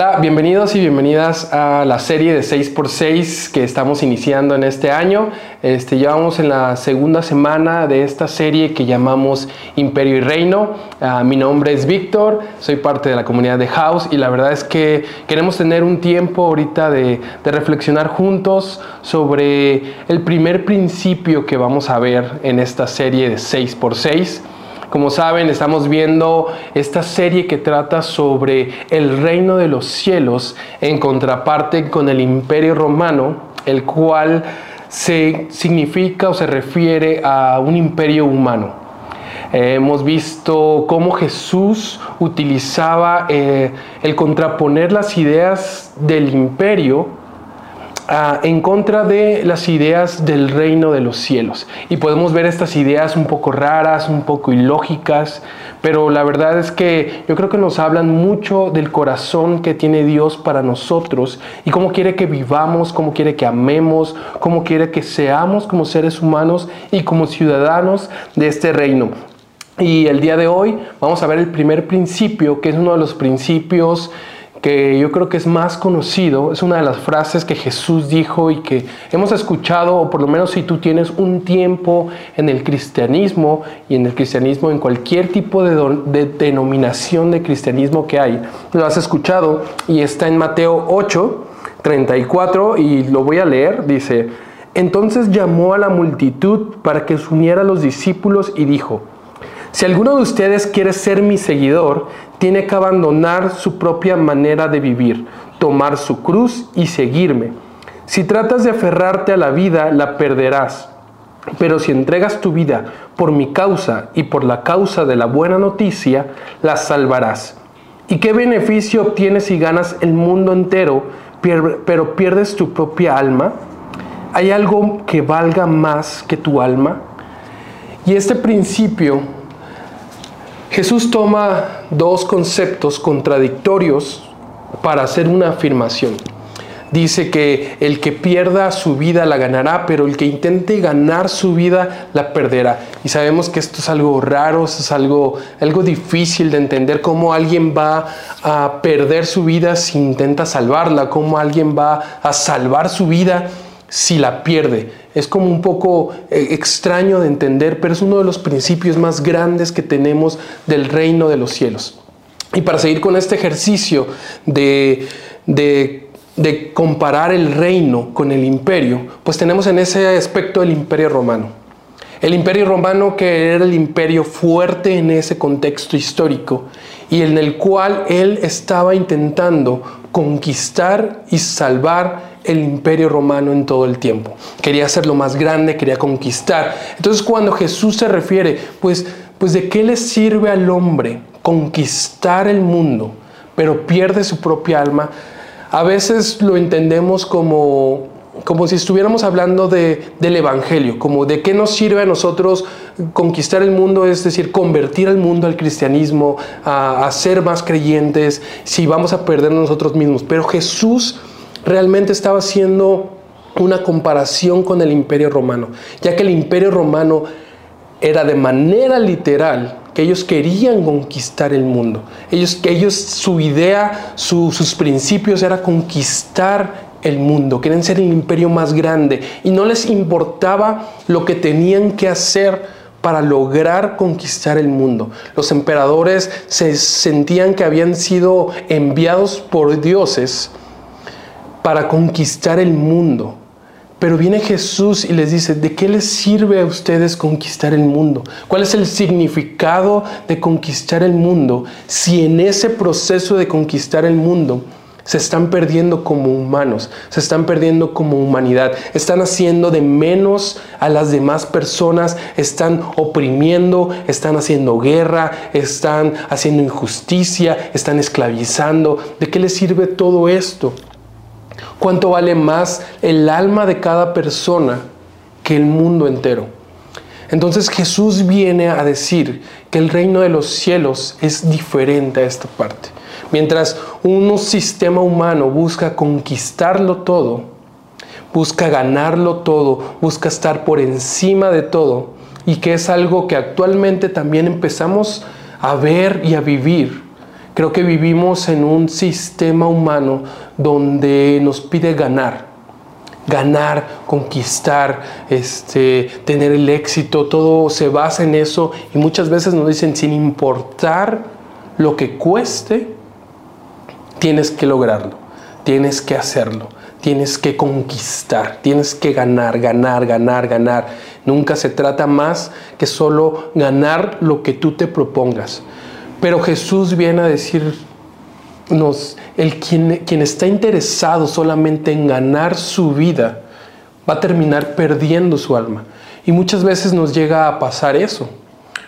Hola, bienvenidos y bienvenidas a la serie de 6x6 que estamos iniciando en este año. Este, ya vamos en la segunda semana de esta serie que llamamos Imperio y Reino. Ah, mi nombre es Víctor, soy parte de la comunidad de House y la verdad es que queremos tener un tiempo ahorita de, de reflexionar juntos sobre el primer principio que vamos a ver en esta serie de 6x6. Como saben, estamos viendo esta serie que trata sobre el reino de los cielos en contraparte con el imperio romano, el cual se significa o se refiere a un imperio humano. Eh, hemos visto cómo Jesús utilizaba eh, el contraponer las ideas del imperio en contra de las ideas del reino de los cielos. Y podemos ver estas ideas un poco raras, un poco ilógicas, pero la verdad es que yo creo que nos hablan mucho del corazón que tiene Dios para nosotros y cómo quiere que vivamos, cómo quiere que amemos, cómo quiere que seamos como seres humanos y como ciudadanos de este reino. Y el día de hoy vamos a ver el primer principio, que es uno de los principios que yo creo que es más conocido, es una de las frases que Jesús dijo y que hemos escuchado, o por lo menos si tú tienes un tiempo en el cristianismo y en el cristianismo, en cualquier tipo de, denominación de cristianismo que hay, lo has escuchado y está en Mateo 8, 34 y lo voy a leer, dice, entonces llamó a la multitud para que se uniera a los discípulos y dijo, si alguno de ustedes quiere ser mi seguidor, tiene que abandonar su propia manera de vivir, tomar su cruz y seguirme. Si tratas de aferrarte a la vida, la perderás. Pero si entregas tu vida por mi causa y por la causa de la buena noticia, la salvarás. ¿Y qué beneficio obtienes si ganas el mundo entero, pero pierdes tu propia alma? ¿Hay algo que valga más que tu alma? Y este principio Jesús toma dos conceptos contradictorios para hacer una afirmación. Dice que el que pierda su vida la ganará, pero el que intente ganar su vida la perderá. Y sabemos que esto es algo raro, es algo, algo difícil de entender, cómo alguien va a perder su vida si intenta salvarla, cómo alguien va a salvar su vida si la pierde. Es como un poco eh, extraño de entender, pero es uno de los principios más grandes que tenemos del reino de los cielos. Y para seguir con este ejercicio de, de, de comparar el reino con el imperio, pues tenemos en ese aspecto el imperio romano. El imperio romano que era el imperio fuerte en ese contexto histórico y en el cual él estaba intentando conquistar y salvar el imperio romano en todo el tiempo. Quería ser lo más grande, quería conquistar. Entonces cuando Jesús se refiere, pues, pues de qué le sirve al hombre conquistar el mundo, pero pierde su propia alma, a veces lo entendemos como como si estuviéramos hablando de, del Evangelio, como de qué nos sirve a nosotros conquistar el mundo, es decir, convertir al mundo al cristianismo, a, a ser más creyentes, si vamos a perder nosotros mismos. Pero Jesús realmente estaba haciendo una comparación con el imperio romano, ya que el imperio romano era de manera literal que ellos querían conquistar el mundo. Ellos, ellos su idea, sus principios era conquistar el mundo, querían ser el imperio más grande y no les importaba lo que tenían que hacer para lograr conquistar el mundo. Los emperadores se sentían que habían sido enviados por dioses para conquistar el mundo. Pero viene Jesús y les dice, ¿de qué les sirve a ustedes conquistar el mundo? ¿Cuál es el significado de conquistar el mundo si en ese proceso de conquistar el mundo se están perdiendo como humanos, se están perdiendo como humanidad, están haciendo de menos a las demás personas, están oprimiendo, están haciendo guerra, están haciendo injusticia, están esclavizando? ¿De qué les sirve todo esto? ¿Cuánto vale más el alma de cada persona que el mundo entero? Entonces Jesús viene a decir que el reino de los cielos es diferente a esta parte. Mientras un sistema humano busca conquistarlo todo, busca ganarlo todo, busca estar por encima de todo, y que es algo que actualmente también empezamos a ver y a vivir Creo que vivimos en un sistema humano donde nos pide ganar, ganar, conquistar, este, tener el éxito, todo se basa en eso y muchas veces nos dicen sin importar lo que cueste, tienes que lograrlo, tienes que hacerlo, tienes que conquistar, tienes que ganar, ganar, ganar, ganar. Nunca se trata más que solo ganar lo que tú te propongas. Pero Jesús viene a decirnos, el quien, quien está interesado solamente en ganar su vida, va a terminar perdiendo su alma. Y muchas veces nos llega a pasar eso.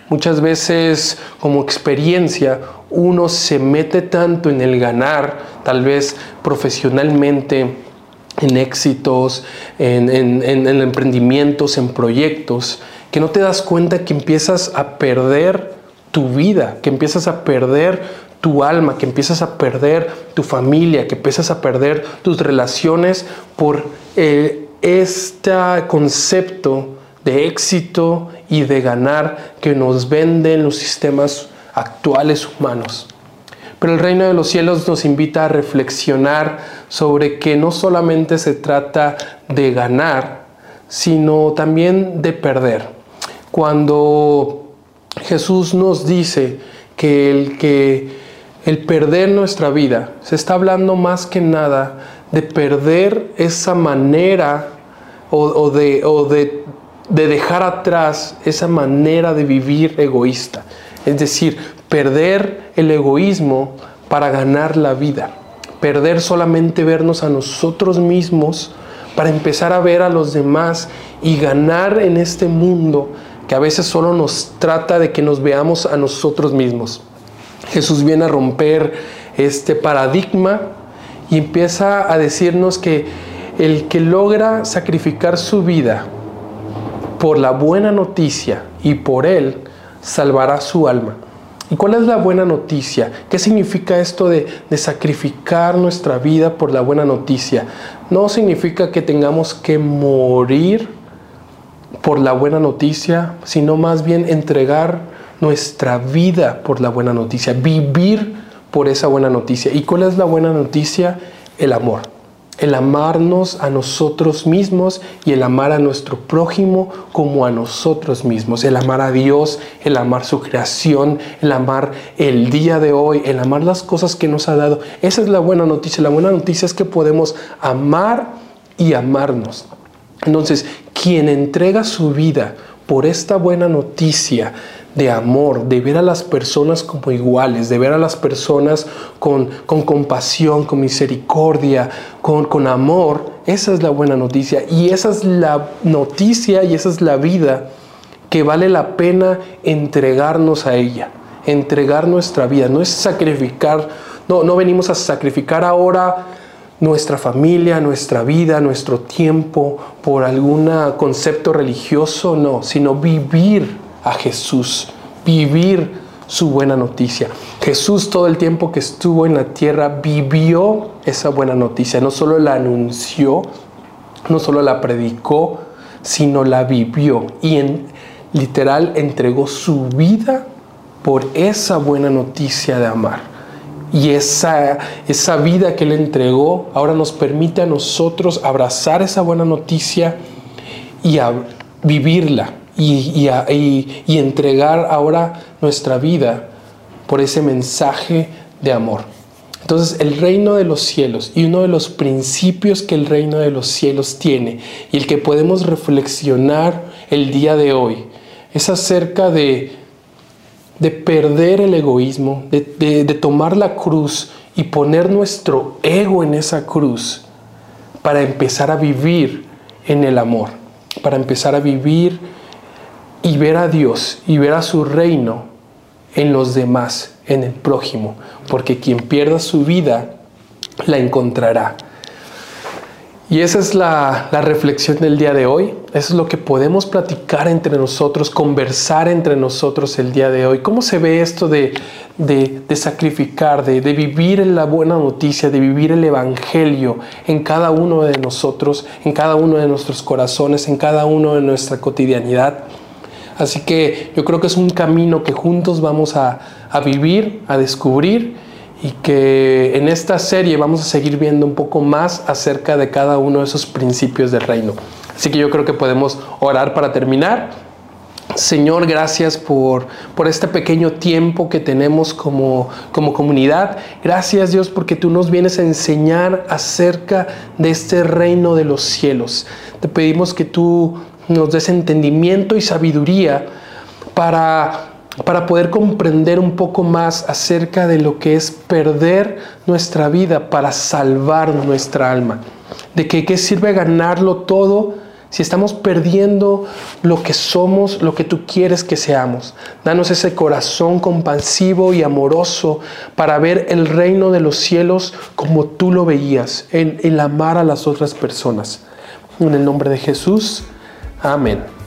Muchas veces como experiencia uno se mete tanto en el ganar, tal vez profesionalmente, en éxitos, en, en emprendimientos, en proyectos, que no te das cuenta que empiezas a perder tu vida, que empiezas a perder tu alma, que empiezas a perder tu familia, que empiezas a perder tus relaciones por eh, este concepto de éxito y de ganar que nos venden los sistemas actuales humanos. Pero el reino de los cielos nos invita a reflexionar sobre que no solamente se trata de ganar, sino también de perder. Cuando Jesús nos dice que el, que el perder nuestra vida, se está hablando más que nada de perder esa manera o, de, de, de dejar atrás esa manera de vivir egoísta. Es decir, perder el egoísmo para ganar la vida. Perder solamente vernos a nosotros mismos para empezar a ver a los demás y ganar en este mundo que a veces solo nos trata de que nos veamos a nosotros mismos. Jesús viene a romper este paradigma y empieza a decirnos que el que logra sacrificar su vida por la buena noticia y por él, salvará su alma. ¿Y cuál es la buena noticia? ¿Qué significa esto de, de, sacrificar nuestra vida por la buena noticia? No significa que tengamos que morir por la buena noticia, sino más bien entregar nuestra vida por la buena noticia, vivir por esa buena noticia. ¿Y cuál es la buena noticia? El amor. El amarnos a nosotros mismos y el amar a nuestro prójimo como a nosotros mismos. El amar a Dios, el amar su creación, el amar el día de hoy, el amar las cosas que nos ha dado. Esa es la buena noticia. La buena noticia es que podemos amar y amarnos. Entonces, quien entrega su vida por esta buena noticia de amor, de ver a las personas como iguales, de ver a las personas con, compasión, con misericordia, con, con amor, esa es la buena noticia. Y esa es la noticia y esa es la vida que vale la pena entregarnos a ella, entregar nuestra vida. No es sacrificar, no, no venimos a sacrificar ahora nuestra familia, nuestra vida, nuestro tiempo por algún concepto religioso, no, sino vivir a Jesús, vivir su buena noticia. Jesús todo el tiempo que estuvo en la tierra vivió esa buena noticia, no solo la anunció, no solo la predicó, sino la vivió y en literal entregó su vida por esa buena noticia de amar. Y esa, esa vida que Él entregó ahora nos permite a nosotros abrazar esa buena noticia y vivirla y, y, entregar ahora nuestra vida por ese mensaje de amor. Entonces el reino de los cielos y uno de los principios que el reino de los cielos tiene y el que podemos reflexionar el día de hoy es acerca de de perder el egoísmo, de, tomar la cruz y poner nuestro ego en esa cruz para empezar a vivir en el amor, para empezar a vivir y ver a Dios y ver a su reino en los demás, en el prójimo, porque quien pierda su vida la encontrará. Y esa es la, reflexión del día de hoy. Eso es lo que podemos platicar entre nosotros, conversar entre nosotros el día de hoy. ¿Cómo se ve esto de, sacrificar, de, de, vivir la buena noticia, de vivir el Evangelio en cada uno de nosotros, en cada uno de nuestros corazones, en cada uno de nuestra cotidianidad? Así que yo creo que es un camino que juntos vamos a, a vivir, a descubrir y que en esta serie vamos a seguir viendo un poco más acerca de cada uno de esos principios del reino. Así que yo creo que podemos orar para terminar. Señor, gracias por, por este pequeño tiempo que tenemos como, como comunidad. Gracias Dios porque tú nos vienes a enseñar acerca de este reino de los cielos. Te pedimos que tú nos des entendimiento y sabiduría para para poder comprender un poco más acerca de lo que es perder nuestra vida para salvar nuestra alma. De que qué sirve ganarlo todo si estamos perdiendo lo que somos, lo que tú quieres que seamos. Danos ese corazón compasivo y amoroso para ver el reino de los cielos como tú lo veías, en el amar a las otras personas. En el nombre de Jesús, amén.